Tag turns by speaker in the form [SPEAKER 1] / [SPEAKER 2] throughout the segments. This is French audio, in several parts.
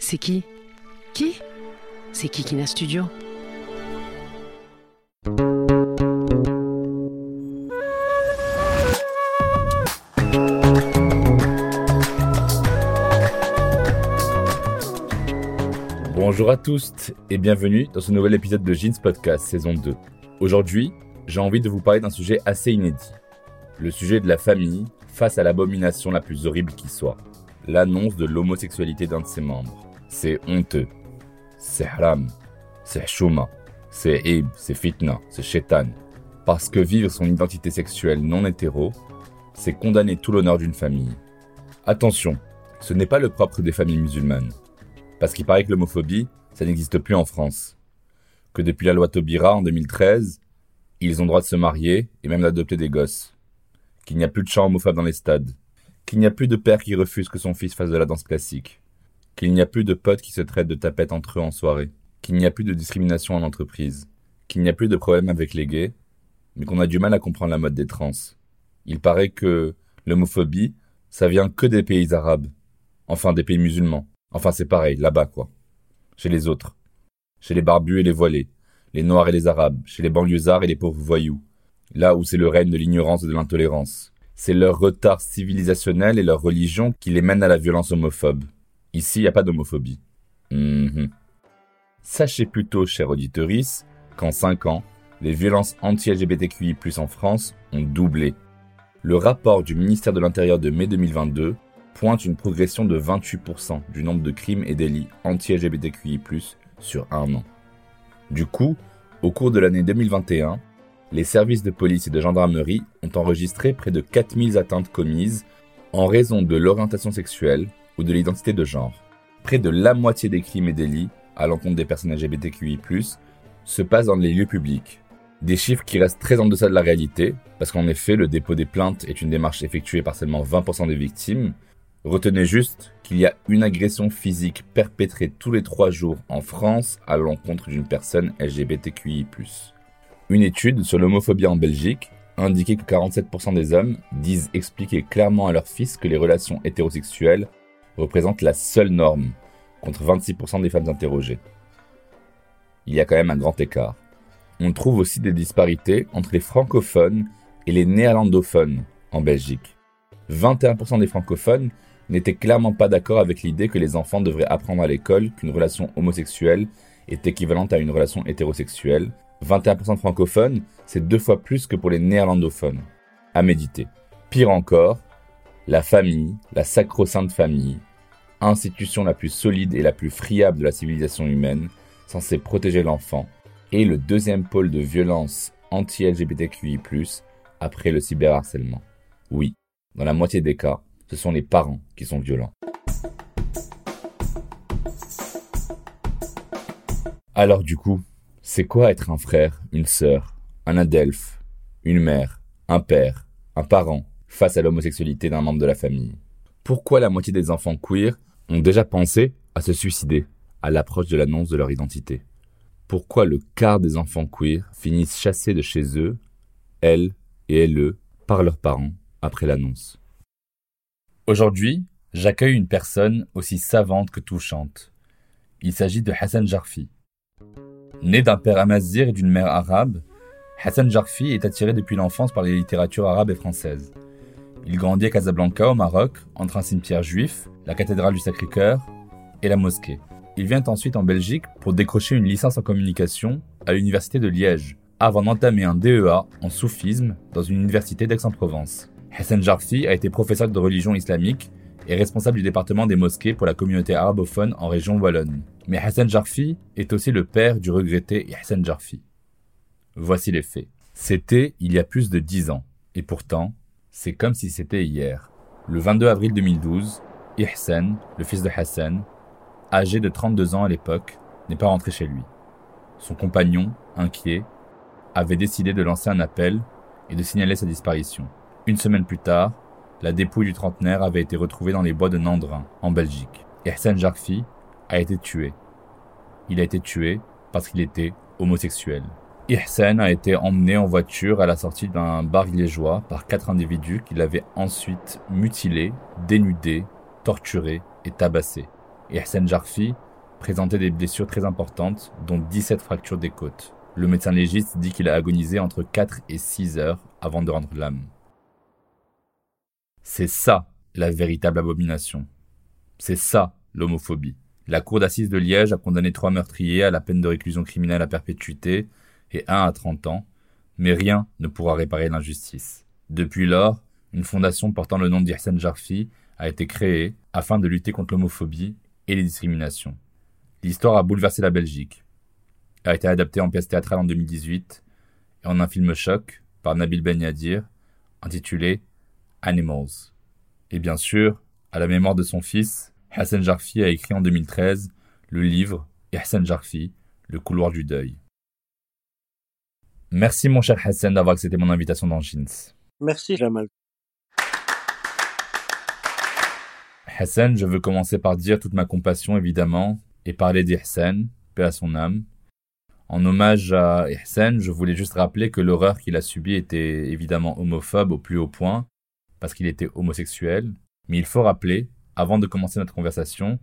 [SPEAKER 1] C'est qui? Qui? C'est Kikina Studio?
[SPEAKER 2] Bonjour à tous et bienvenue dans ce nouvel épisode de Jeans Podcast saison 2. Aujourd'hui, j'ai envie de vous parler d'un sujet assez inédit. Le sujet de la famille face à l'abomination la plus horrible qui soit. L'annonce de l'homosexualité d'un de ses membres. C'est honteux. C'est haram. C'est chouma. C'est ib. C'est fitna. C'est shaitan. Parce que vivre son identité sexuelle non hétéro, c'est condamner tout l'honneur d'une famille. Attention, ce n'est pas le propre des familles musulmanes. Parce qu'il paraît que l'homophobie, ça n'existe plus en France. Que depuis la loi Taubira en 2013, ils ont droit de se marier et même d'adopter des gosses. Qu'il n'y a plus de chants homophobes dans les stades. Qu'il n'y a plus de père qui refuse que son fils fasse de la danse classique. Qu'il n'y a plus de potes qui se traitent de tapettes entre eux en soirée. Qu'il n'y a plus de discrimination en entreprise. Qu'il n'y a plus de problème avec les gays, mais qu'on a du mal à comprendre la mode des trans. Il paraît que l'homophobie, ça vient que des pays arabes. Enfin, des pays musulmans. Enfin, c'est pareil, là-bas, quoi. Chez les autres. Chez les barbus et les voilés. Les noirs et les arabes. Chez les banlieusards et les pauvres voyous. Là où c'est le règne de l'ignorance et de l'intolérance. C'est leur retard civilisationnel et leur religion qui les mènent à la violence homophobe. Ici, il n'y a pas d'homophobie. Mhm. Sachez plutôt, chers auditeuris, qu'en 5 ans, les violences anti-LGBTQI+, en France ont doublé. Le rapport du ministère de l'Intérieur de mai 2022 pointe une progression de 28% du nombre de crimes et délits anti-LGBTQI+, sur un an. Du coup, au cours de l'année 2021, les services de police et de gendarmerie ont enregistré près de 4000 atteintes commises en raison de l'orientation sexuelle ou de l'identité de genre. Près de la moitié des crimes et délits à l'encontre des personnes LGBTQI+, se passent dans les lieux publics. Des chiffres qui restent très en deçà de la réalité, parce qu'en effet, le dépôt des plaintes est une démarche effectuée par seulement 20% des victimes, Retenez juste qu'il y a une agression physique perpétrée tous les trois jours en France à l'encontre d'une personne LGBTQI+. Une étude sur l'homophobie en Belgique indiquait que 47% des hommes disent expliquer clairement à leur fils que les relations hétérosexuelles représentent la seule norme, contre 26% des femmes interrogées. Il y a quand même un grand écart. On trouve aussi des disparités entre les francophones et les néerlandophones en Belgique. 21% des francophones n'étaient clairement pas d'accord avec l'idée que les enfants devraient apprendre à l'école qu'une relation homosexuelle est équivalente à une relation hétérosexuelle. 21% de francophones, c'est deux fois plus que pour les néerlandophones. À méditer. Pire encore, la famille, la sacro-sainte famille, institution la plus solide et la plus friable de la civilisation humaine, censée protéger l'enfant, est le deuxième pôle de violence anti-LGBTQI+, après le cyberharcèlement. Oui, dans la moitié des cas, ce sont les parents qui sont violents. Alors du coup, c'est quoi être un frère, une sœur, un adelphe, une mère, un père, un parent face à l'homosexualité d'un membre de la famille? Pourquoi la moitié des enfants queer ont déjà pensé à se suicider à l'approche de l'annonce de leur identité Pourquoi le quart des enfants queer finissent chassés de chez eux, elles et elles, par leurs parents après l'annonce? Aujourd'hui, j'accueille une personne aussi savante que touchante. Il s'agit de Hassan Jarfi. Né d'un père amazir et d'une mère arabe, Hassan Jarfi est attiré depuis l'enfance par les littératures arabes et françaises. Il grandit à Casablanca, au Maroc, entre un cimetière juif, la cathédrale du Sacré-Cœur et la mosquée. Il vient ensuite en Belgique pour décrocher une licence en communication à l'université de Liège, avant d'entamer un DEA en soufisme dans une université d'Aix-en-Provence. Hassan Jarfi a été professeur de religion islamique et responsable du département des mosquées pour la communauté arabophone en région wallonne. Mais Hassan Jarfi est aussi le père du regretté Hassan Jarfi. Voici les faits. C'était il y a plus de dix ans, et pourtant, c'est comme si c'était hier. Le 22 avril 2012, Ihsen, le fils de Hassan, âgé de 32 ans à l'époque, n'est pas rentré chez lui. Son compagnon, inquiet, avait décidé de lancer un appel et de signaler sa disparition. Une semaine plus tard, la dépouille du trentenaire avait été retrouvée dans les bois de Nandrin, en Belgique. Ihsen Jarfi a été tué. Il a été tué parce qu'il était homosexuel. Ihsen a été emmené en voiture à la sortie d'un bar liégeois par quatre individus qui l'avaient ensuite mutilé, dénudé, torturé et tabassé. Ihsen Jarfi présentait des blessures très importantes, dont 17 fractures des côtes. Le médecin légiste dit qu'il a agonisé entre 4 et 6 heures avant de rendre l'âme. C'est ça la véritable abomination. C'est ça l'homophobie. La cour d'assises de Liège a condamné trois meurtriers à la peine de réclusion criminelle à perpétuité et un à 30 ans, mais rien ne pourra réparer l'injustice. Depuis lors, une fondation portant le nom d'Ihsan Jarfi a été créée afin de lutter contre l'homophobie et les discriminations. L'histoire a bouleversé la Belgique. A été adaptée en pièce théâtrale en 2018 et en un film choc par Nabil Ben Yadir intitulé Animals. Et bien sûr, à la mémoire de son fils, Hassan Jarfi a écrit en 2013 le livre Hassan Jarfi, le couloir du deuil. Merci mon cher Hassan d'avoir accepté mon invitation dans Jeans.
[SPEAKER 3] Merci Jamal.
[SPEAKER 2] Hassan, je veux commencer par dire toute ma compassion évidemment et parler d'Ihsan, paix à son âme. En hommage à Ihsan, je voulais juste rappeler que l'horreur qu'il a subie était évidemment homophobe au plus haut point, parce qu'il était homosexuel. Mais il faut rappeler, avant de commencer notre conversation,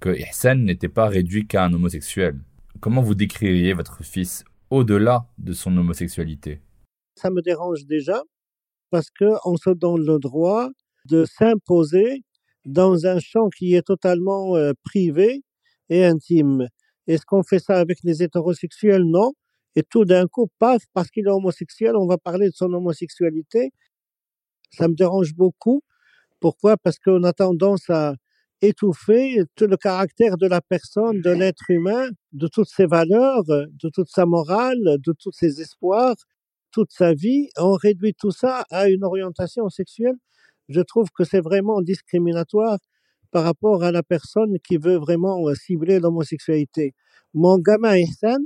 [SPEAKER 2] que Ihsan n'était pas réduit qu'à un homosexuel. Comment vous décririez votre fils au-delà de son homosexualité?
[SPEAKER 3] Ça me dérange déjà, parce qu'on se donne le droit de s'imposer dans un champ qui est totalement euh, privé et intime. Est-ce qu'on fait ça avec les hétérosexuels? Non. Et tout d'un coup, paf, parce qu'il est homosexuel, on va parler de son homosexualité. Ça me dérange beaucoup. Pourquoi? Parce qu'on a tendance à étouffer tout le caractère de la personne, de l'être humain, de toutes ses valeurs, de toute sa morale, de tous ses espoirs, toute sa vie. On réduit tout ça à une orientation sexuelle. Je trouve que c'est vraiment discriminatoire par rapport à la personne qui veut vraiment euh, cibler l'homosexualité. Mon gamin Ihsan,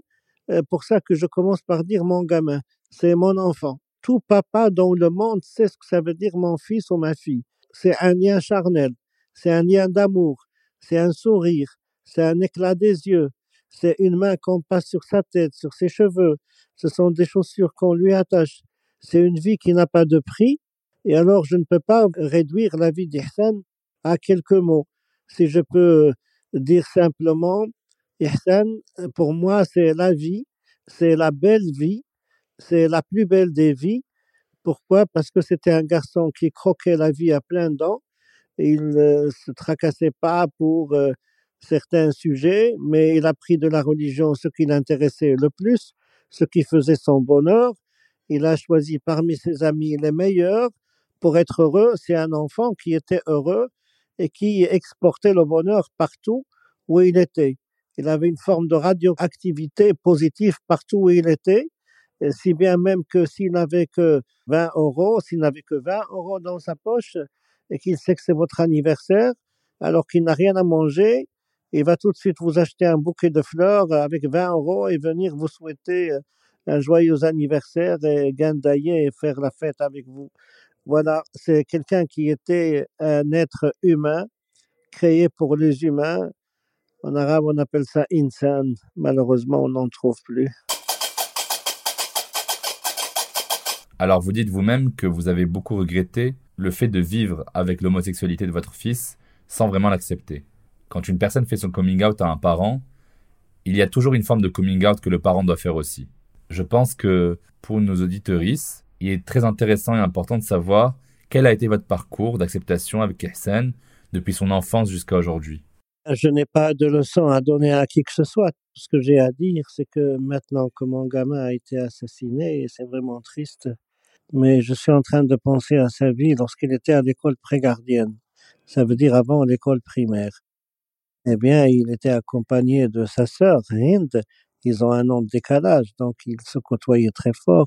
[SPEAKER 3] euh, pour ça que je commence par dire mon gamin, c'est mon enfant. Tout papa dans le monde sait ce que ça veut dire mon fils ou ma fille. C'est un lien charnel, c'est un lien d'amour, c'est un sourire, c'est un éclat des yeux, c'est une main qu'on passe sur sa tête, sur ses cheveux, ce sont des chaussures qu'on lui attache. C'est une vie qui n'a pas de prix. Et alors, je ne peux pas réduire la vie d'Ihsan à quelques mots. Si je peux dire simplement, Ihsan, pour moi, c'est la vie, c'est la belle vie, c'est la plus belle des vies. Pourquoi? Parce que c'était un garçon qui croquait la vie à plein dents. Il ne se tracassait pas pour euh, certains sujets, mais il a pris de la religion ce qui l'intéressait le plus, ce qui faisait son bonheur. Il a choisi parmi ses amis les meilleurs pour être heureux. C'est un enfant qui était heureux et qui exportait le bonheur partout où il était. Il avait une forme de radioactivité positive partout où il était, si bien même que s'il n'avait que 20 euros, s'il n'avait que 20 euros dans sa poche et qu'il sait que c'est votre anniversaire, alors qu'il n'a rien à manger, il va tout de suite vous acheter un bouquet de fleurs avec 20 euros et venir vous souhaiter un joyeux anniversaire et gandailler et faire la fête avec vous. Voilà, c'est quelqu'un qui était un être humain, créé pour les humains. En arabe, on appelle ça insan. Malheureusement, on n'en trouve plus.
[SPEAKER 2] Alors vous dites vous-même que vous avez beaucoup regretté le fait de vivre avec l'homosexualité de votre fils sans vraiment l'accepter. Quand une personne fait son coming out à un parent, il y a toujours une forme de coming out que le parent doit faire aussi. Je pense que pour nos auditorices, il est très intéressant et important de savoir quel a été votre parcours d'acceptation avec Ihsan depuis son enfance jusqu'à aujourd'hui.
[SPEAKER 3] Je n'ai pas de leçon à donner à qui que ce soit. Ce que j'ai à dire, c'est que maintenant que mon gamin a été assassiné, et c'est vraiment triste, mais je suis en train de penser à sa vie lorsqu'il était à l'école prégardienne. Ça veut dire avant l'école primaire. Eh bien, il était accompagné de sa sœur, Hind. Ils ont un an de décalage, donc ils se côtoyaient très fort.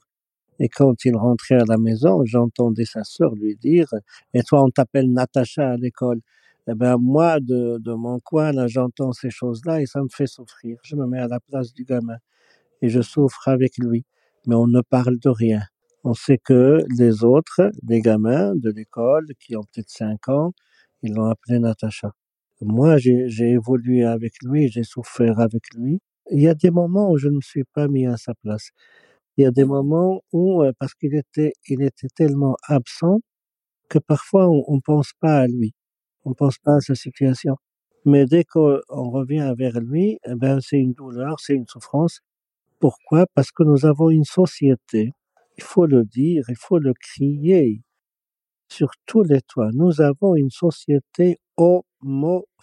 [SPEAKER 3] Et quand il rentrait à la maison, j'entendais sa sœur lui dire, et toi, on t'appelle Natacha à l'école. Eh ben, moi, de, de mon coin, là, j'entends ces choses-là et ça me fait souffrir. Je me mets à la place du gamin et je souffre avec lui. Mais on ne parle de rien. On sait que les autres, les gamins de l'école, qui ont peut-être 5 ans, ils l'ont appelé Natacha. Moi, j'ai j'ai évolué avec lui, j'ai souffert avec lui. Il y a des moments où je ne me suis pas mis à sa place. Il y a des moments où, euh, parce qu'il était, il était tellement absent que parfois on, on pense pas à lui, on pense pas à sa situation. Mais dès qu'on on revient vers lui, eh ben c'est une douleur, c'est une souffrance. Pourquoi? Parce que nous avons une société. Il faut le dire, il faut le crier sur tous les toits. Nous avons une société homophobe.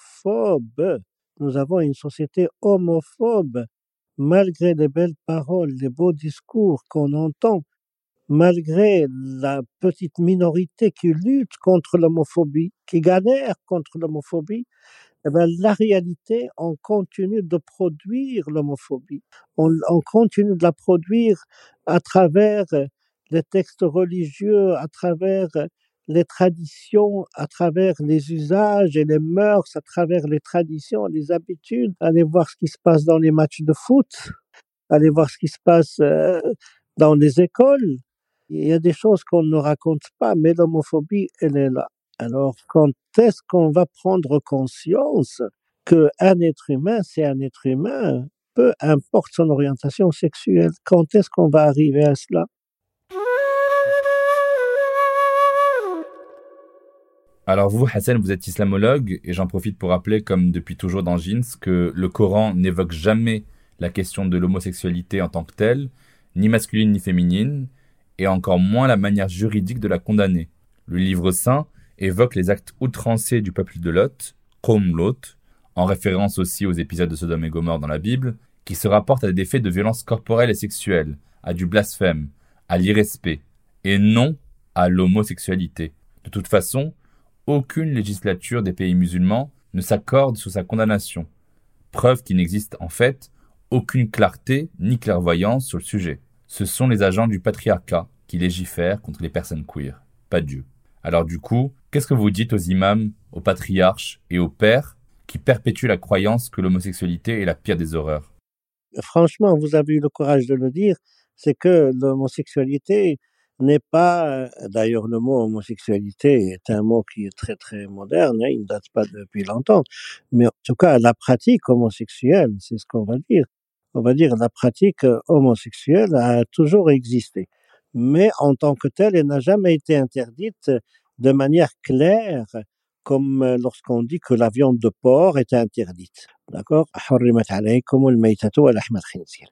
[SPEAKER 3] Nous avons une société homophobe. Malgré les belles paroles, les beaux discours qu'on entend, malgré la petite minorité qui lutte contre l'homophobie, qui galère contre l'homophobie, eh ben, la réalité, on continue de produire l'homophobie. On, on continue de la produire à travers les textes religieux, à travers les traditions, à travers les usages et les mœurs, à travers les traditions, les habitudes. Allez voir ce qui se passe dans les matchs de foot, allez voir ce qui se passe euh, dans les écoles. Il y a des choses qu'on ne raconte pas, mais l'homophobie, elle est là. Alors, quand est-ce qu'on va prendre conscience que un être humain, c'est un être humain, peu importe son orientation sexuelle? Quand est-ce qu'on va arriver à cela?
[SPEAKER 2] Alors vous, Hassan, vous êtes islamologue, et j'en profite pour rappeler, comme depuis toujours dans Jeans, que le Coran n'évoque jamais la question de l'homosexualité en tant que telle, ni masculine ni féminine, et encore moins la manière juridique de la condamner. Le livre saint évoque les actes outrancés du peuple de Lot, Qom Lot, en référence aussi aux épisodes de Sodome et Gomorre dans la Bible, qui se rapportent à des faits de violence corporelle et sexuelle, à du blasphème, à l'irrespect, et non à l'homosexualité. De toute façon, aucune législature des pays musulmans ne s'accorde sur sa condamnation, preuve qu'il n'existe en fait aucune clarté ni clairvoyance sur le sujet. Ce sont les agents du patriarcat qui légifèrent contre les personnes queer, pas Dieu. Alors du coup, qu'est-ce que vous dites aux imams, aux patriarches et aux pères qui perpétuent la croyance que l'homosexualité est la pire des horreurs?
[SPEAKER 3] Franchement, vous avez eu le courage de le dire, c'est que l'homosexualité n'est pas, d'ailleurs le mot homosexualité est un mot qui est très très moderne, hein, il ne date pas depuis longtemps, mais en tout cas la pratique homosexuelle, c'est ce qu'on va dire. On va dire la pratique homosexuelle a toujours existé, mais en tant que telle, elle n'a jamais été interdite de manière claire, comme euh, lorsqu'on dit que la viande de porc est interdite. D'accord?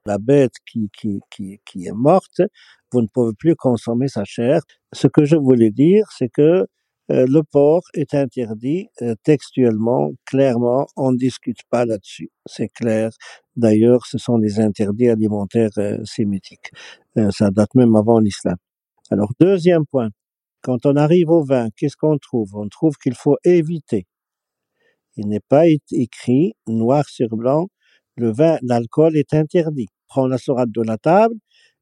[SPEAKER 3] La bête qui, qui, qui, qui est morte, vous ne pouvez plus consommer sa chair. Ce que je voulais dire, c'est que euh, le porc est interdit euh, textuellement, clairement, on ne discute pas là-dessus, c'est clair. D'ailleurs, ce sont des interdits alimentaires sémitiques. ça date même avant l'islam. Alors, deuxième point, Quand on arrive au vin, qu'est-ce qu'on trouve On trouve qu'il faut éviter. Il n'est pas é- écrit noir sur blanc, le vin, l'alcool est interdit. Prends la sourate de la table.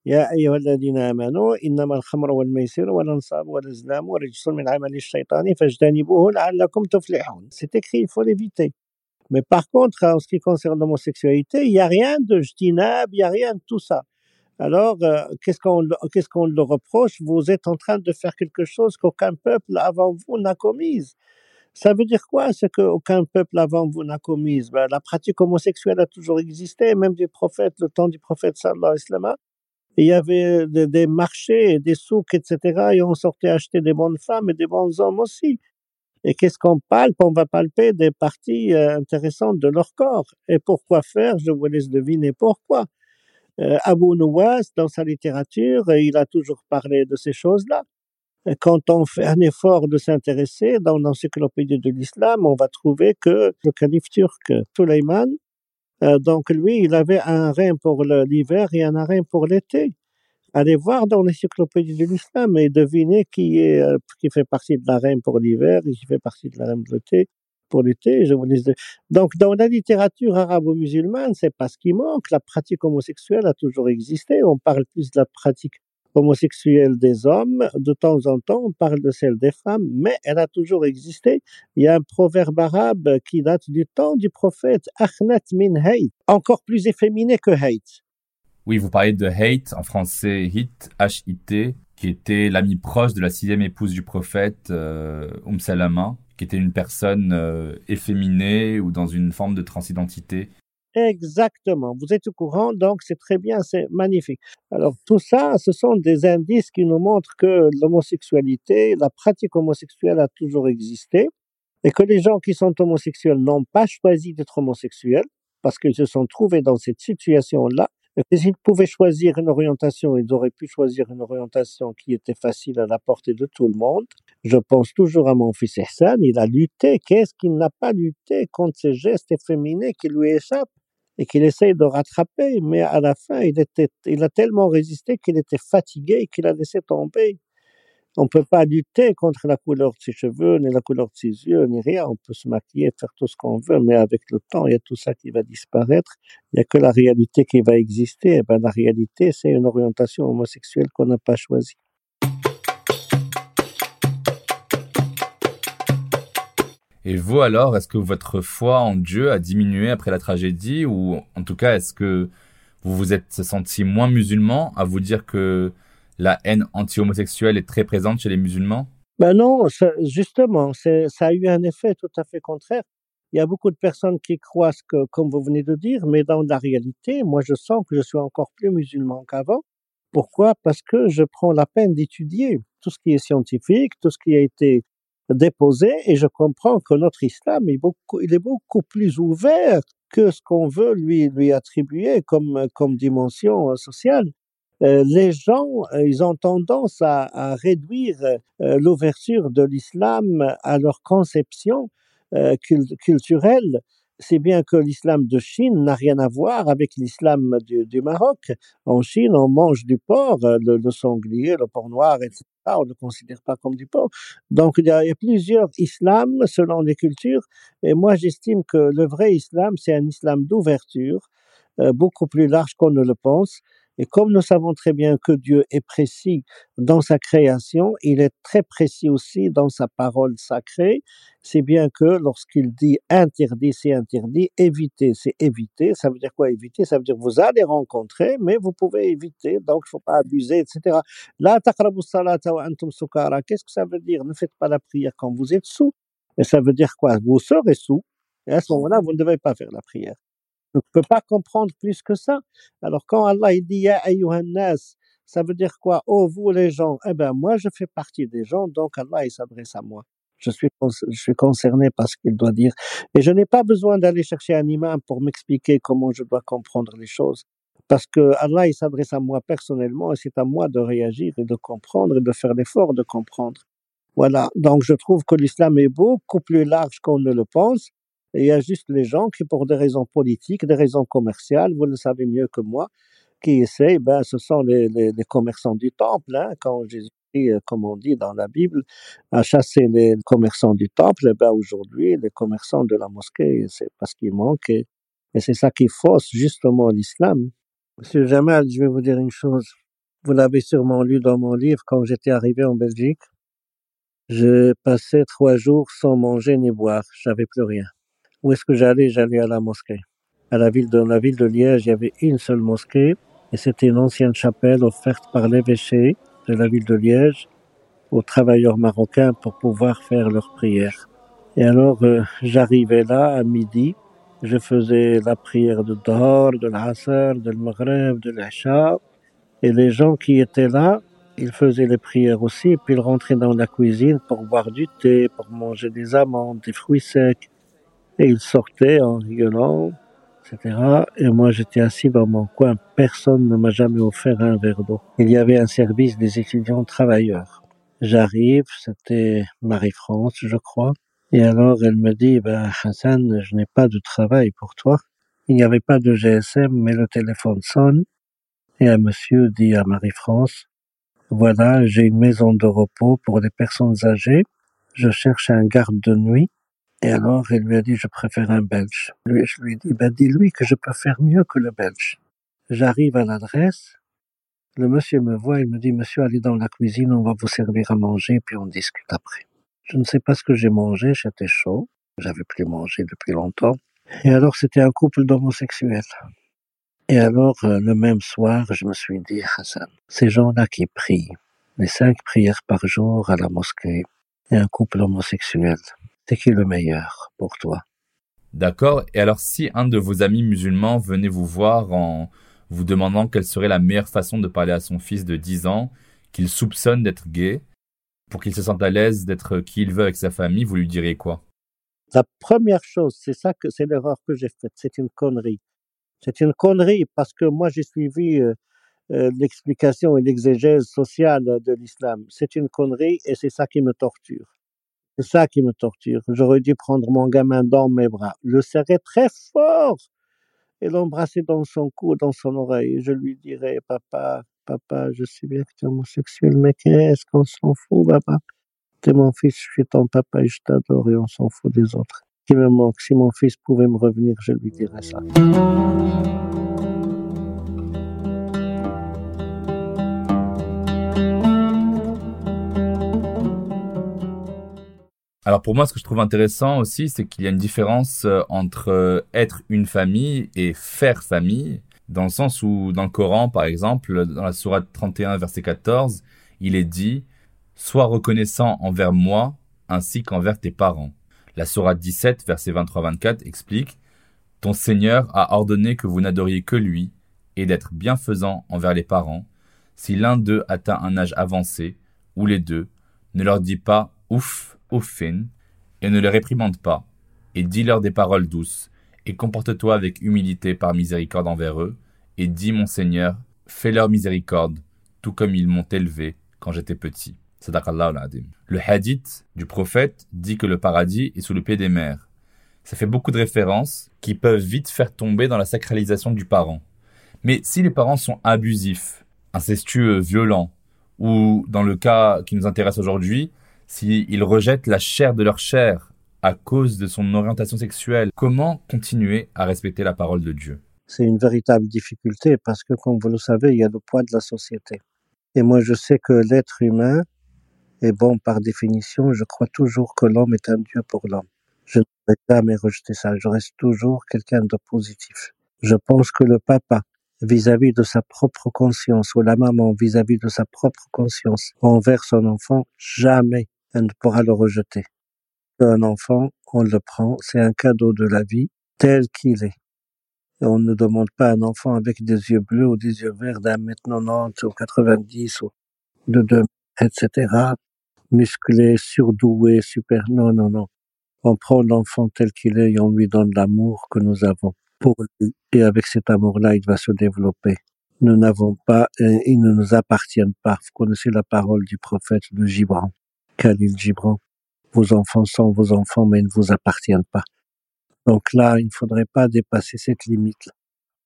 [SPEAKER 3] يا أيها الذين آمنوا إنما الخمر والميسر والأنصاب والأزلام ورجس من عمل الشيطان فاجتنبوه لعلكم تفلحون. C'est écrit, il faut l'éviter. Mais par contre, en ce qui concerne l'homosexualité, il n'y a rien de jtinab, il n'y a rien de tout ça. Alors, euh, qu'est-ce qu'on le- reproche? Vous êtes en train de faire quelque chose qu'aucun peuple avant vous n'a commise. Ça veut dire quoi C'est qu'aucun peuple avant vous n'a commise? Ben, la pratique homosexuelle a toujours existé, même du prophète, le temps du prophète sallallahu alayhi wa. Il y avait des, des marchés, des souks, etc. Et on sortait acheter des bonnes femmes et des bons hommes aussi. Et qu'est-ce qu'on palpe? On va palper des parties euh, intéressantes de leur corps. Et pourquoi faire? Je vous laisse deviner pourquoi. Euh, Abu Nuwas, dans sa littérature, euh, il a toujours parlé de ces choses-là. Et Quand on fait un effort de s'intéresser dans l'encyclopédie de l'islam, on va trouver que le calife turc Suleiman, euh, donc lui, il avait un rein pour l'hiver et un rein pour l'été. Allez voir dans l'encyclopédie de l'islam et devinez qui est euh, qui fait partie de la reine pour l'hiver et qui fait partie de la reine de l'été pour l'été. Je vous laisse de- Donc dans la littérature arabo-musulmane, c'est pas ce qui manque. La pratique homosexuelle a toujours existé. On parle plus de la pratique homosexuelle des hommes. De temps en temps, on parle de celle des femmes, mais elle a toujours existé. Il y a un proverbe arabe qui date du temps du prophète Achnat min Hayt, encore plus efféminé que Hayt.
[SPEAKER 2] Oui, vous parlez de Hate, en français Hit, H-I-T, qui était l'ami proche de la sixième épouse du prophète, euh, Umm Salama, qui était une personne euh, efféminée ou dans une forme de transidentité.
[SPEAKER 3] Exactement. Vous êtes au courant, donc c'est très bien, c'est magnifique. Alors tout ça, ce sont des indices qui nous montrent que l'homosexualité, la pratique homosexuelle a toujours existé et que les gens qui sont homosexuels n'ont pas choisi d'être homosexuels parce qu'ils se sont trouvés dans cette situation-là. Et s'ils pouvaient choisir une orientation, ils auraient pu choisir une orientation qui était facile à la portée de tout le monde. Je pense toujours à mon fils Hassan, il a lutté. Qu'est-ce qu'il n'a pas lutté contre ces gestes efféminés qui lui échappent et qu'il essaye de rattraper, mais à la fin, il, a tellement résisté qu'il était fatigué et qu'il a laissé tomber. On ne peut pas lutter contre la couleur de ses cheveux, ni la couleur de ses yeux, ni rien. On peut se maquiller, faire tout ce qu'on veut, mais avec le temps, il y a tout ça qui va disparaître. Il n'y a que la réalité qui va exister. Et ben, la réalité, c'est une orientation homosexuelle qu'on n'a pas choisie.
[SPEAKER 2] Et vous alors, est-ce que votre foi en Dieu a diminué après la tragédie ou en tout cas, est-ce que vous vous êtes senti moins musulman à vous dire que la haine anti-homosexuelle est très présente chez les musulmans?
[SPEAKER 3] Ben non, justement, ça a eu un effet tout à fait contraire. Il y a beaucoup de personnes qui croient ce que, comme vous venez de dire, mais dans la réalité, moi je sens que je suis encore plus musulman qu'avant. Pourquoi? Parce que je prends la peine d'étudier tout ce qui est scientifique, tout ce qui a été déposé, et je comprends que notre islam est beaucoup, il est beaucoup plus ouvert que ce qu'on veut lui lui attribuer comme dimension sociale. Euh, les gens, euh, ils ont tendance à, réduire euh, l'ouverture de l'islam à leur conception culturelle c'est bien que l'islam de Chine n'a rien à voir avec l'islam du, Maroc. En Chine, on mange du porc, le, le, sanglier, le porc noir, etc. On ne le considère pas comme du porc. Donc, il y a, il y a plusieurs islams selon les cultures. Et moi, j'estime que le vrai islam, c'est un islam d'ouverture, euh, beaucoup plus large qu'on ne le pense. Et comme nous savons très bien que Dieu est précis dans sa création, il est très précis aussi dans sa parole sacrée. C'est bien que lorsqu'il dit interdit, c'est interdit, éviter, c'est éviter. Ça veut dire quoi éviter? Ça veut dire vous allez rencontrer, mais vous pouvez éviter, donc il faut pas abuser, etc. La Qu'est-ce que ça veut dire? Ne faites pas la prière quand vous êtes sous. Et ça veut dire quoi? Vous serez sous. Et à ce moment-là, vous ne devez pas faire la prière. On ne peut pas comprendre plus que ça. Alors quand Allah il dit Ya ça veut dire quoi? Oh vous les gens, eh ben moi je fais partie des gens, donc Allah il s'adresse à moi. Je suis, je suis concerné par ce qu'il doit dire. Et je n'ai pas besoin d'aller chercher un imam pour m'expliquer comment je dois comprendre les choses. Parce que Allah, il s'adresse à moi personnellement et c'est à moi de réagir et de comprendre et de faire l'effort de comprendre. Voilà. Donc, je trouve que l'islam est beaucoup plus large qu'on ne le pense il y a juste les gens qui, pour des raisons politiques, des raisons commerciales, vous le savez mieux que moi, qui essayent, ben, ce sont les, les, les commerçants du temple, hein, quand Jésus euh, comme on dit dans la Bible, à chasser les commerçants du temple, ben, aujourd'hui, les commerçants de la mosquée, c'est parce qu'il manque, et, et c'est ça qui fausse justement l'islam. Monsieur Jamal, je vais vous dire une chose. Vous l'avez sûrement lu dans mon livre quand j'étais arrivé en Belgique. Je passais trois jours sans manger ni boire. J'avais plus rien. Où est-ce que j'allais? J'allais à la mosquée. À la ville de la ville de Liège, il y avait une seule mosquée et c'était une ancienne chapelle offerte par l'évêché de la ville de Liège aux travailleurs marocains pour pouvoir faire leurs prières. Et alors, euh, j'arrivais là à midi, je faisais la prière de Dor, de l'Asr, de Maghreb, de l'Isha, et les gens qui étaient là, ils faisaient les prières aussi, puis ils rentraient dans la cuisine pour boire du thé, pour manger des amandes, des fruits secs. Et il sortait en rigolant, etc. Et moi, j'étais assis dans mon coin. Personne ne m'a jamais offert un verre d'eau. Il y avait un service des étudiants travailleurs. J'arrive, c'était Marie-France, je crois. Et alors, elle me dit, ben, Hassan, je n'ai pas de travail pour toi. Il n'y avait pas de GSM, mais le téléphone sonne. Et un monsieur dit à Marie-France, voilà, j'ai une maison de repos pour les personnes âgées. Je cherche un garde de nuit et alors, il lui a dit, je préfère un Belge. Lui, je lui ai dit, ben, dis-lui que je peux faire mieux que le Belge. J'arrive à l'adresse, Le monsieur me voit, il me dit, monsieur, allez dans la cuisine, on va vous servir à manger, puis on discute après. Je ne sais pas ce que j'ai mangé, j'étais chaud, j'avais plus mangé depuis longtemps. Et alors, c'était un couple d'homosexuels. Et alors, euh, le même soir, je me suis dit, Hassan, ces gens-là qui prient, les cinq prières par jour à la mosquée, et un couple homosexuel, c'est qui le meilleur pour toi?
[SPEAKER 2] D'accord. Et alors, si un de vos amis musulmans venait vous voir en vous demandant quelle serait la meilleure façon de parler à son fils de 10 ans, qu'il soupçonne d'être gay, pour qu'il se sente à l'aise d'être qui il veut avec sa famille, vous lui diriez quoi?
[SPEAKER 3] La première chose, c'est ça que c'est l'erreur que j'ai faite, c'est une connerie. C'est une connerie parce que moi j'ai suivi euh, euh, l'explication et l'exégèse sociale de l'islam. C'est une connerie et c'est ça qui me torture. C'est ça qui me torture. J'aurais dû prendre mon gamin dans mes bras, le serrer très fort et l'embrasser dans son cou, dans son oreille. Je lui dirais, papa, papa, je sais bien que tu es homosexuel, mais qu'est-ce qu'on s'en fout, papa? T'es mon fils, je suis ton papa et je t'adore et on s'en fout des autres. Qui me manque, si mon fils pouvait me revenir, je lui dirais ça.
[SPEAKER 2] Alors pour moi, ce que je trouve intéressant aussi, c'est qu'il y a une différence euh, entre euh, être une famille et faire famille, dans le sens où dans le Coran, par exemple, dans la sourate 31, verset 14, il est dit « Sois reconnaissant envers moi ainsi qu'envers tes parents ». La sourate 17, verset 23-24 explique « Ton Seigneur a ordonné que vous n'adoriez que lui et d'être bienfaisant envers les parents. Si l'un d'eux atteint un âge avancé, ou les deux, ne leur dis pas « Ouf !» Fin, et ne les réprimande pas, et dis-leur des paroles douces, et comporte-toi avec humilité par miséricorde envers eux, et dis, mon Seigneur, fais-leur miséricorde, tout comme ils m'ont élevé quand j'étais petit. Le hadith du prophète dit que le paradis est sous le pied des mères. Ça fait beaucoup de références qui peuvent vite faire tomber dans la sacralisation du parent. Mais si les parents sont abusifs, incestueux, violents, ou dans le cas qui nous intéresse aujourd'hui, s'ils rejettent la chair de leur chair à cause de son orientation sexuelle, comment continuer à respecter la parole de Dieu?
[SPEAKER 3] C'est une véritable difficulté parce que, comme vous le savez, il y a le poids de la société. Et moi, je sais que l'être humain est bon par définition. Je crois toujours que l'homme est un Dieu pour l'homme. Je ne vais jamais rejeter ça. Je reste toujours quelqu'un de positif. Je pense que le papa, vis-à-vis de sa propre conscience, ou la maman vis-à-vis -vis de sa propre conscience envers son enfant, jamais elle ne pourra le rejeter. Un enfant, on le prend, c'est un cadeau de la vie tel qu'il est. Et on ne demande pas un enfant avec des yeux bleus ou des yeux verts d'un mètre 90 ou 90 ou de deux etc. Musclé, surdoué, super. Non, non, non. On prend l'enfant tel qu'il est et on lui donne l'amour que nous avons pour lui. Et avec cet amour-là, il va se développer. Nous n'avons pas, ils ne nous appartiennent pas. Vous connaissez la parole du prophète de Gibran. Khalil Gibran. Vos enfants sont vos enfants, mais ils ne vous appartiennent pas. Donc là, il ne faudrait pas dépasser cette limite.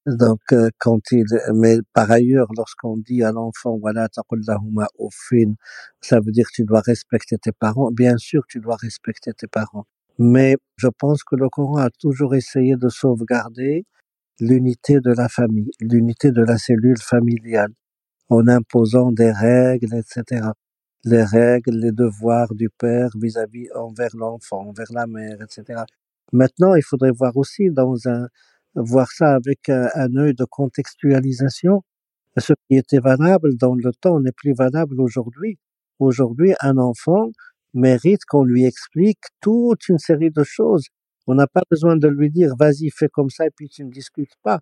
[SPEAKER 3] Donc, euh, quand il, mais par ailleurs, lorsqu'on dit à l'enfant, voilà, au fin, ça veut dire que tu dois respecter tes parents. Bien sûr, tu dois respecter tes parents. Mais je pense que le Coran a toujours essayé de sauvegarder l'unité de la famille, l'unité de la cellule familiale, en imposant des règles, etc les règles, les devoirs du père vis-à-vis envers l'enfant, envers la mère, etc. Maintenant, il faudrait voir aussi dans un, voir ça avec un, un œil de contextualisation. Ce qui était valable dans le temps n'est plus valable aujourd'hui. Aujourd'hui, un enfant mérite qu'on lui explique toute une série de choses. On n'a pas besoin de lui dire vas-y fais comme ça et puis tu ne discutes pas.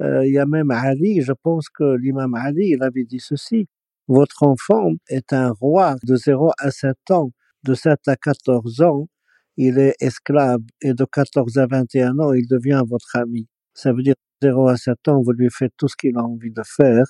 [SPEAKER 3] Euh, il y a même Ali, je pense que l'imam Ali, il avait dit ceci. Votre enfant est un roi de 0 à 7 ans. De 7 à 14 ans, il est esclave et de 14 à 21 ans, il devient votre ami. Ça veut dire 0 à 7 ans, vous lui faites tout ce qu'il a envie de faire,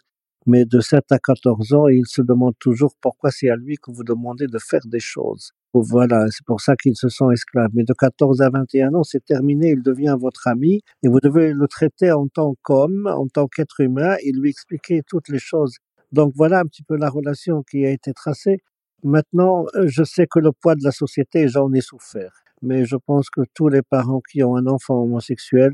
[SPEAKER 3] mais de 7 à 14 ans, il se demande toujours pourquoi c'est à lui que vous demandez de faire des choses. Voilà, c'est pour ça qu'ils se sont esclaves. Mais de 14 à 21 ans, c'est terminé, il devient votre ami et vous devez le traiter en tant qu'homme, en tant qu'être humain et lui expliquer toutes les choses donc voilà un petit peu la relation qui a été tracée. Maintenant, euh, je sais que le poids de la société, j'en ai souffert. Mais je pense que tous les parents qui ont un enfant homosexuel,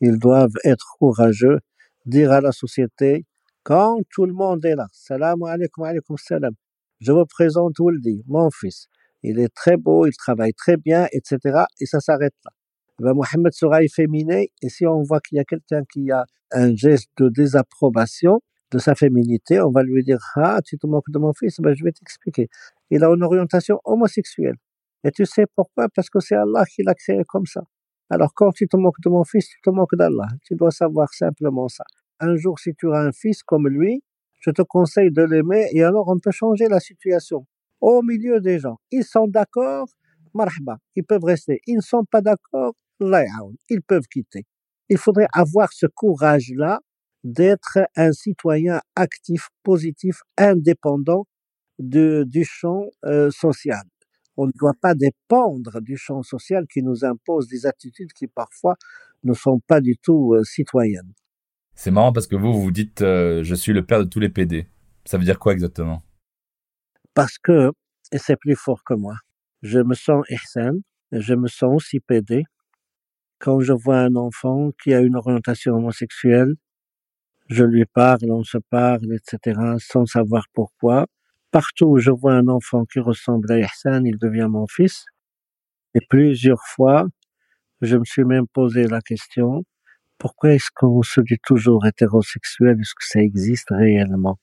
[SPEAKER 3] ils doivent être courageux, dire à la société, Quand tout le monde est là, salam alaikum alaikum salam. Je vous présente Wuldi, mon fils. Il est très beau, il travaille très bien, etc. Et ça s'arrête là. Ben, Mohamed sera efféminé, et si on voit qu'il y a quelqu'un qui a un geste de désapprobation de sa féminité, on va lui dire, ah, tu te moques de mon fils, ben, je vais t'expliquer. Il a une orientation homosexuelle. Et tu sais pourquoi? Parce que c'est Allah qui l'a créé comme ça. Alors, quand tu te moques de mon fils, tu te moques d'Allah. Tu dois savoir simplement ça. Un jour, si tu as un fils comme lui, je te conseille de l'aimer et alors on peut changer la situation. Au milieu des gens, ils sont d'accord, marhaba, ils peuvent rester. Ils ne sont pas d'accord, ils peuvent quitter. Il faudrait avoir ce courage-là d'être un citoyen actif, positif, indépendant de, du champ euh, social. On ne doit pas dépendre du champ social qui nous impose des attitudes qui parfois ne sont pas du tout euh, citoyennes.
[SPEAKER 2] C'est marrant parce que vous, vous dites euh, je suis le père de tous les PD. Ça veut dire quoi exactement?
[SPEAKER 3] Parce que, et c'est plus fort que moi, je me sens ihsan, je me sens aussi PD. Quand je vois un enfant qui a une orientation homosexuelle, je lui parle, on se parle, etc., sans savoir pourquoi. Partout où je vois un enfant qui ressemble à Ihsan, il devient mon fils. Et plusieurs fois, je me suis même posé la question, pourquoi est-ce qu'on se dit toujours hétérosexuel? Est-ce que ça existe réellement?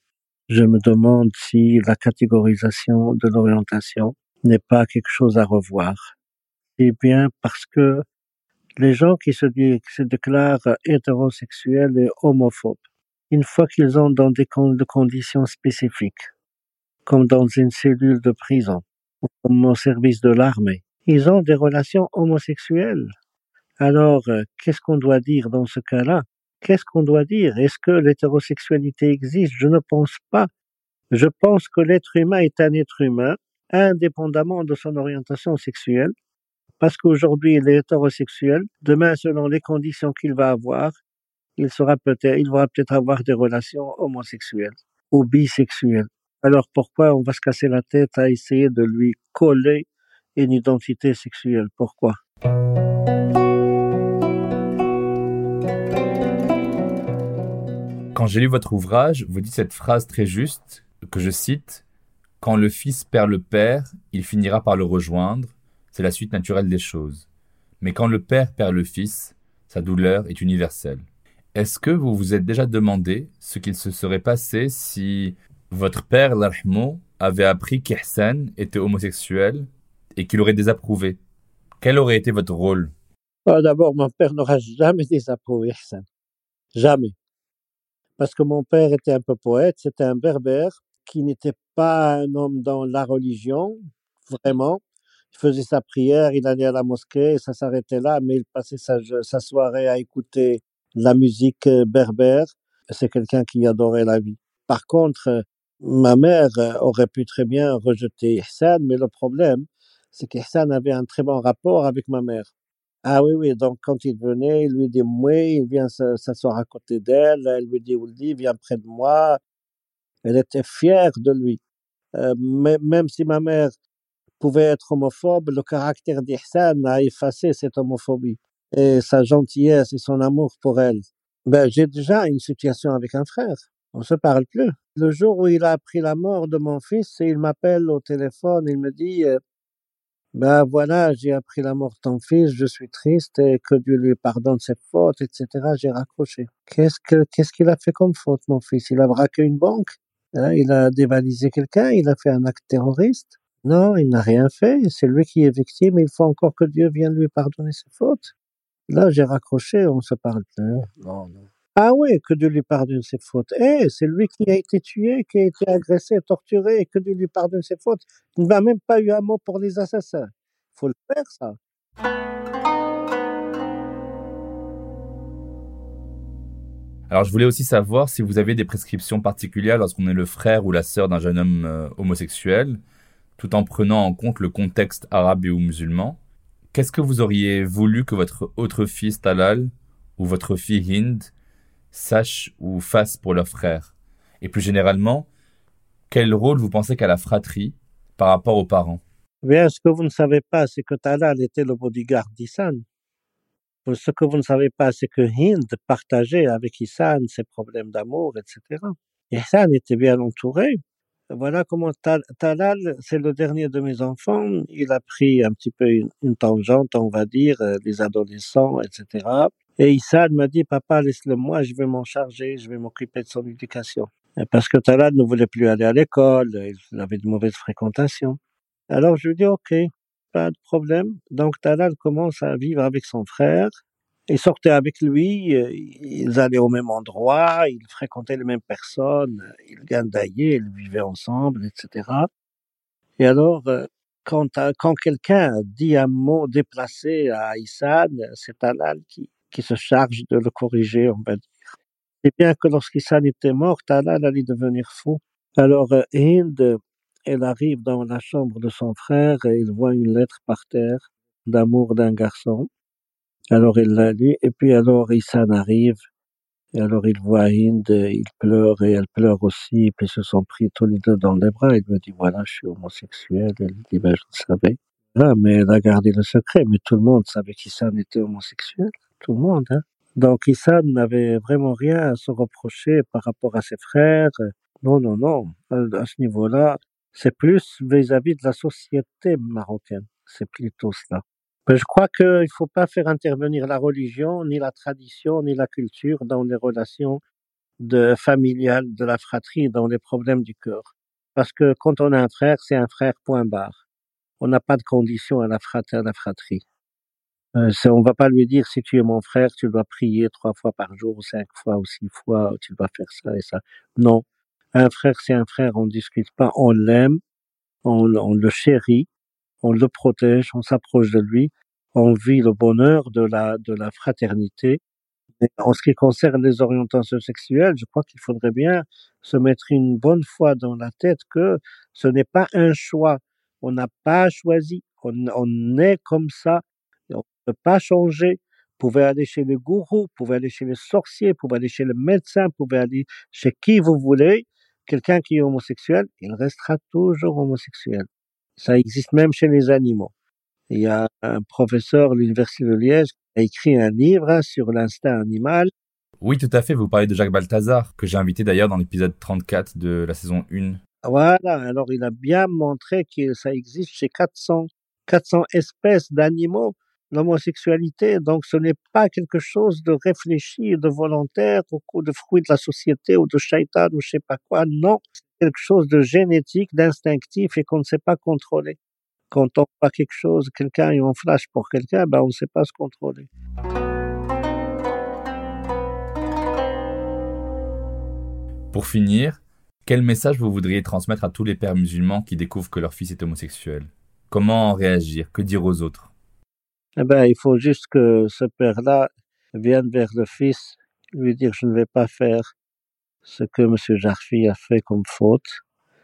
[SPEAKER 3] Je me demande si la catégorisation de l'orientation n'est pas quelque chose à revoir. Eh bien parce que les gens qui se, disent, qui se déclarent hétérosexuels et homophobes, une fois qu'ils sont dans des con- de conditions spécifiques, comme dans une cellule de prison, ou comme au service de l'armée, ils ont des relations homosexuelles. Alors, euh, qu'est-ce qu'on doit dire dans ce cas-là? Qu'est-ce qu'on doit dire? Est-ce que l'hétérosexualité existe? Je ne pense pas. Je pense que l'être humain est un être humain, indépendamment de son orientation sexuelle, parce qu'aujourd'hui il est hétérosexuel, demain selon les conditions qu'il va avoir, il sera peut-être, il va peut-être avoir des relations homosexuelles ou bisexuelles. Alors pourquoi on va se casser la tête à essayer de lui coller une identité sexuelle? Pourquoi?
[SPEAKER 2] Quand j'ai lu votre ouvrage, vous dites cette phrase très juste que je cite Quand le fils perd le père, il finira par le rejoindre. C'est la suite naturelle des choses. Mais quand le père perd le fils, sa douleur est universelle. Est-ce que vous vous êtes déjà demandé ce qu'il se serait passé si votre père, l'Arhmo, avait appris qu'Ihsan était homosexuel et qu'il aurait désapprouvé? Quel aurait été votre rôle?
[SPEAKER 3] Ah, D'abord, mon père n'aura jamais désapprouvé ça. Jamais. Parce que mon père était un peu poète, c'était un berbère qui n'était pas un homme dans la religion, vraiment. Il faisait sa prière, il allait à la mosquée, ça s'arrêtait là, mais il passait sa, sa soirée à écouter la musique euh, berbère. C'est quelqu'un qui adorait la vie. Par contre, euh, ma mère euh, aurait pu très bien rejeter Ihsan, mais le problème, c'est qu'Ihsan avait un très bon rapport avec ma mère. Ah oui, oui, donc quand il venait, il lui dit oui, il vient se- s'asseoir à côté d'elle, elle lui dit Ouldi, viens près de moi. Elle était fière de lui. Même si ma mère pouvait être homophobe, le caractère d'Ihsan a effacé cette homophobie et sa gentillesse et son amour pour elle. Ben, j'ai déjà une situation avec un frère. On se parle plus. Le jour où il a appris la mort de mon fils, il m'appelle au téléphone, il me dit, euh, ben voilà, j'ai appris la mort de ton fils, je suis triste et que Dieu lui pardonne ses fautes, etc. J'ai raccroché. Qu'est-ce que, qu'est-ce qu'il a fait comme faute, mon fils? Il a braqué une banque? Hein, il a dévalisé quelqu'un? Il a fait un acte terroriste? Non, il n'a rien fait. C'est lui qui est victime. Il faut encore que Dieu vienne lui pardonner ses fautes. Là, j'ai raccroché, on se parle plus. Non, non. Ah oui, que Dieu lui pardonne ses fautes. Eh, c'est lui qui a été tué, qui a été agressé, torturé, et que Dieu lui pardonne ses fautes. Il n'a même pas eu un mot pour les assassins. Il faut le faire, ça.
[SPEAKER 2] Alors je voulais aussi savoir si vous avez des prescriptions particulières lorsqu'on est le frère ou la sœur d'un jeune homme euh, homosexuel, tout en prenant en compte le contexte arabe et ou musulman. Qu'est-ce que vous auriez voulu que votre autre fils Talal ou votre fille Hind sache ou fasse pour leur frère? Et plus généralement, quel rôle vous pensez qu'a la fratrie par rapport aux parents?
[SPEAKER 3] Bien, ce que vous ne savez pas, c'est que Talal était le bodyguard d'Issan. ce que vous ne savez pas, c'est que Hind partageait avec Issan ses problèmes d'amour, etc. Et Issan était bien entouré. Voilà comment Talal, c'est le dernier de mes enfants. Il a pris un petit peu une, tangente, on va dire, euh, les adolescents, etc. Et Issan m'a dit, papa, laisse-le moi, je vais m'en charger, je vais m'occuper de son éducation. Parce que Talal ne voulait plus aller à l'école, il avait de mauvaises fréquentations. Alors je lui dis, ok, pas de problème. Donc Talal commence à vivre avec son frère. Il sortait avec lui, euh, ils allaient au même endroit, ils fréquentaient les mêmes personnes, ils gandaillaient, ils vivaient ensemble, etc. Et alors, euh, quand, quand quelqu'un dit un mot déplacé à Issan, c'est Talal qui, qui se charge de le corriger, on va dire. Et bien que lorsqu'Issan était mort, Talal allait devenir fou. Alors, euh, Hind, elle arrive dans la chambre de son frère et il voit une lettre par terre d'amour d'un garçon. Alors il la lit et puis alors Issan arrive et alors il voit Hind, il pleure et elle pleure aussi, puis ils se sont pris tous les deux dans les bras. Il me dit voilà, je suis homosexuel. Elle dit ben je le savais. Ah, mais elle a gardé le secret, mais tout le monde savait qu'Issan était homosexuel. Tout le monde, hein. Donc Issan n'avait vraiment rien à se reprocher par rapport à ses frères. Non, non, non. À ce niveau-là, c'est plus vis-à-vis de la société marocaine. C'est plutôt cela. Mais je crois qu'il ne faut pas faire intervenir la religion, ni la tradition, ni la culture dans les relations de familiales de la fratrie, dans les problèmes du cœur. Parce que quand on a un frère, c'est un frère point barre. On n'a pas de condition à la, fratrie. Euh, on va pas lui dire si tu es mon frère, tu dois prier trois fois par jour, ou cinq fois, ou six fois, tu dois faire ça et ça. Non. Un frère, c'est un frère, on ne discute pas, on l'aime, on le chérit, on le protège, on s'approche de lui, on vit le bonheur de la, de la fraternité. Et en ce qui concerne les orientations sexuelles, je crois qu'il faudrait bien se mettre une bonne fois dans la tête que ce n'est pas un choix. On n'a pas choisi. On, on est comme ça. On ne peut pas changer. Vous pouvez aller chez les gourous, vous pouvez aller chez les sorciers, vous pouvez aller chez le médecin, vous pouvez aller chez qui vous voulez. Quelqu'un qui est homosexuel, il restera toujours homosexuel. Ça existe même chez les animaux. Il y a un professeur à l'Université de Liège qui a écrit un livre hein, sur l'instinct animal.
[SPEAKER 2] Oui, tout à fait. Vous parlez de Jacques Balthazar, que j'ai invité d'ailleurs dans l'épisode 34 de la saison 1.
[SPEAKER 3] Voilà. Alors, il a bien montré que ça existe chez 400, 400 espèces d'animaux, l'homosexualité. Donc, ce n'est pas quelque chose de réfléchi, de volontaire, ou de fruit de la société, ou de shaitan, ou je sais pas quoi. Non. Quelque chose de génétique, d'instinctif et qu'on ne sait pas contrôler quand on voit quelque chose, quelqu'un et on flash pour quelqu'un, ben on ne sait pas se contrôler.
[SPEAKER 2] Pour finir, quel message vous voudriez transmettre à tous les pères musulmans qui découvrent que leur fils est homosexuel? Comment réagir? Que dire aux autres?
[SPEAKER 3] Eh ben, il faut juste que ce père-là vienne vers le fils, lui dire je ne vais pas faire ce que M. Jarfi a fait comme faute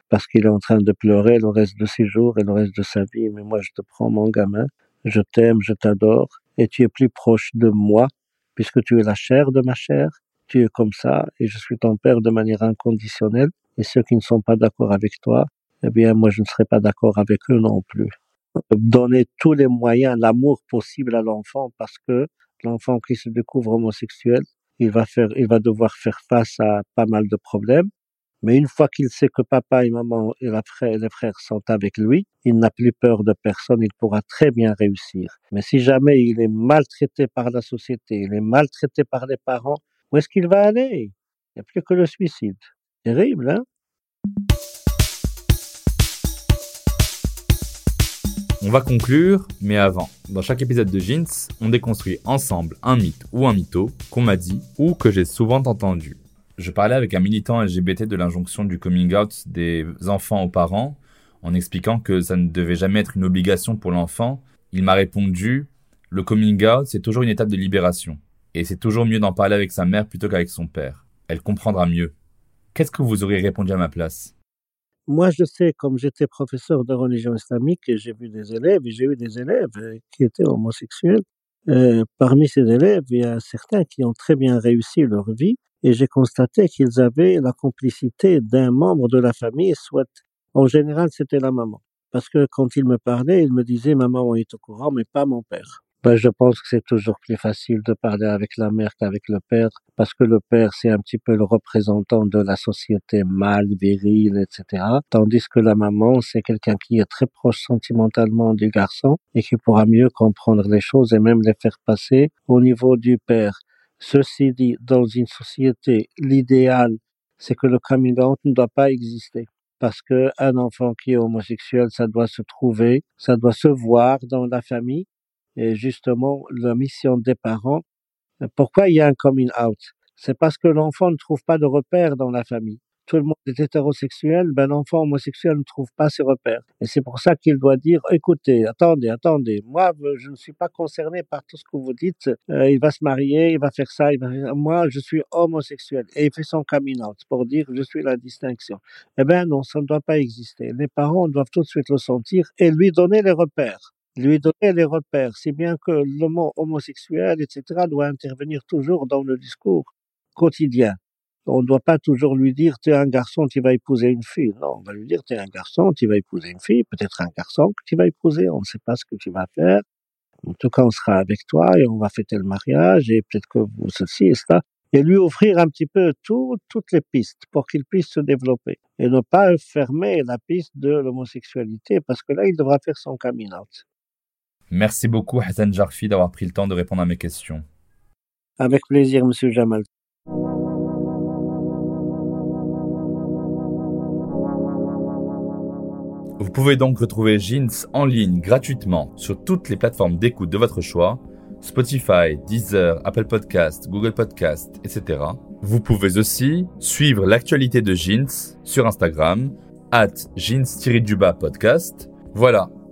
[SPEAKER 3] parce qu'il est en train de pleurer le reste de ses jours et le reste de sa vie. Mais moi, je te prends mon gamin, je t'aime, je t'adore, et tu es plus proche de moi, puisque tu es la chair de ma chair, tu es comme ça, et je suis ton père de manière inconditionnelle, et ceux qui ne sont pas d'accord avec toi, eh bien, moi, je ne serai pas d'accord avec eux non plus. Donner tous les moyens, l'amour possible à l'enfant, parce que l'enfant qui se découvre homosexuel, il va faire, il va devoir faire face à pas mal de problèmes, mais une fois qu'il sait que papa et maman et les frères sont avec lui, il n'a plus peur de personne, il pourra très bien réussir. Mais si jamais il est maltraité par la société, il est maltraité par les parents, où est-ce qu'il va aller? Il n'y a plus que le suicide. Terrible, hein?
[SPEAKER 2] On va conclure, mais avant, dans chaque épisode de Jeans, on déconstruit ensemble un mythe ou un mytho qu'on m'a dit ou que j'ai souvent entendu. Je parlais avec un militant LGBT de l'injonction du coming out des enfants aux parents en expliquant que ça ne devait jamais être une obligation pour l'enfant. Il m'a répondu Le coming out, c'est toujours une étape de libération. Et c'est toujours mieux d'en parler avec sa mère plutôt qu'avec son père. Elle comprendra mieux. Qu'est-ce que vous auriez répondu à ma place?
[SPEAKER 3] Moi, je sais, comme j'étais professeur de religion islamique, j'ai vu des élèves, j'ai eu des élèves euh, qui étaient homosexuels. Euh, parmi ces élèves, il y a certains qui ont très bien réussi leur vie et j'ai constaté qu'ils avaient la complicité d'un membre de la famille, soit en général c'était la maman. Parce que quand il me parlait, il me disait ma maman est au courant, mais pas mon père. Ben, je pense que c'est toujours plus facile de parler avec la mère qu'avec le père, parce que le père, c'est un petit peu le représentant de la société mâle, virile, etc. Tandis que la maman, c'est quelqu'un qui est très proche sentimentalement du garçon et qui pourra mieux comprendre les choses et même les faire passer au niveau du père. Ceci dit, dans une société, l'idéal, c'est que le coming ne doit pas exister parce que un enfant qui est homosexuel, ça doit se trouver, ça doit se voir dans la famille et justement, la mission des parents, pourquoi il y a un coming out? C'est parce que l'enfant ne trouve pas de repères dans la famille. Tout le monde est hétérosexuel, ben l'enfant homosexuel ne trouve pas ses repères. Et c'est pour ça qu'il doit dire, écoutez, attendez, attendez, moi je ne suis pas concerné par tout ce que vous dites, euh, il va se marier, il va faire ça, il va moi je suis homosexuel. Et il fait son coming out pour dire, je suis la distinction. Eh ben non, ça ne doit pas exister. Les parents doivent tout de suite le sentir et lui donner les repères lui donner les repères, si bien que le mot homosexuel, etc., doit intervenir toujours dans le discours quotidien. On ne doit pas toujours lui dire, tu es un garçon, tu vas épouser une fille. Non, on va lui dire, tu es un garçon, tu vas épouser une fille, peut-être un garçon que tu vas épouser, on ne sait pas ce que tu vas faire. En tout cas, on sera avec toi et on va fêter le mariage et peut-être que vous, ceci et cela. Et lui offrir un petit peu tout, toutes les pistes pour qu'il puisse se développer. Et ne pas fermer la piste de l'homosexualité parce que là, il devra faire son coming.
[SPEAKER 2] Merci beaucoup Hassan Jarfi d'avoir pris le temps de répondre à mes questions.
[SPEAKER 3] Avec plaisir, Monsieur Jamal.
[SPEAKER 2] Vous pouvez donc retrouver Jeans en ligne gratuitement sur toutes les plateformes d'écoute de votre choix, Spotify, Deezer, Apple Podcast, Google Podcast, etc. Vous pouvez aussi suivre l'actualité de Jeans sur Instagram, at jeans-podcast. Voilà,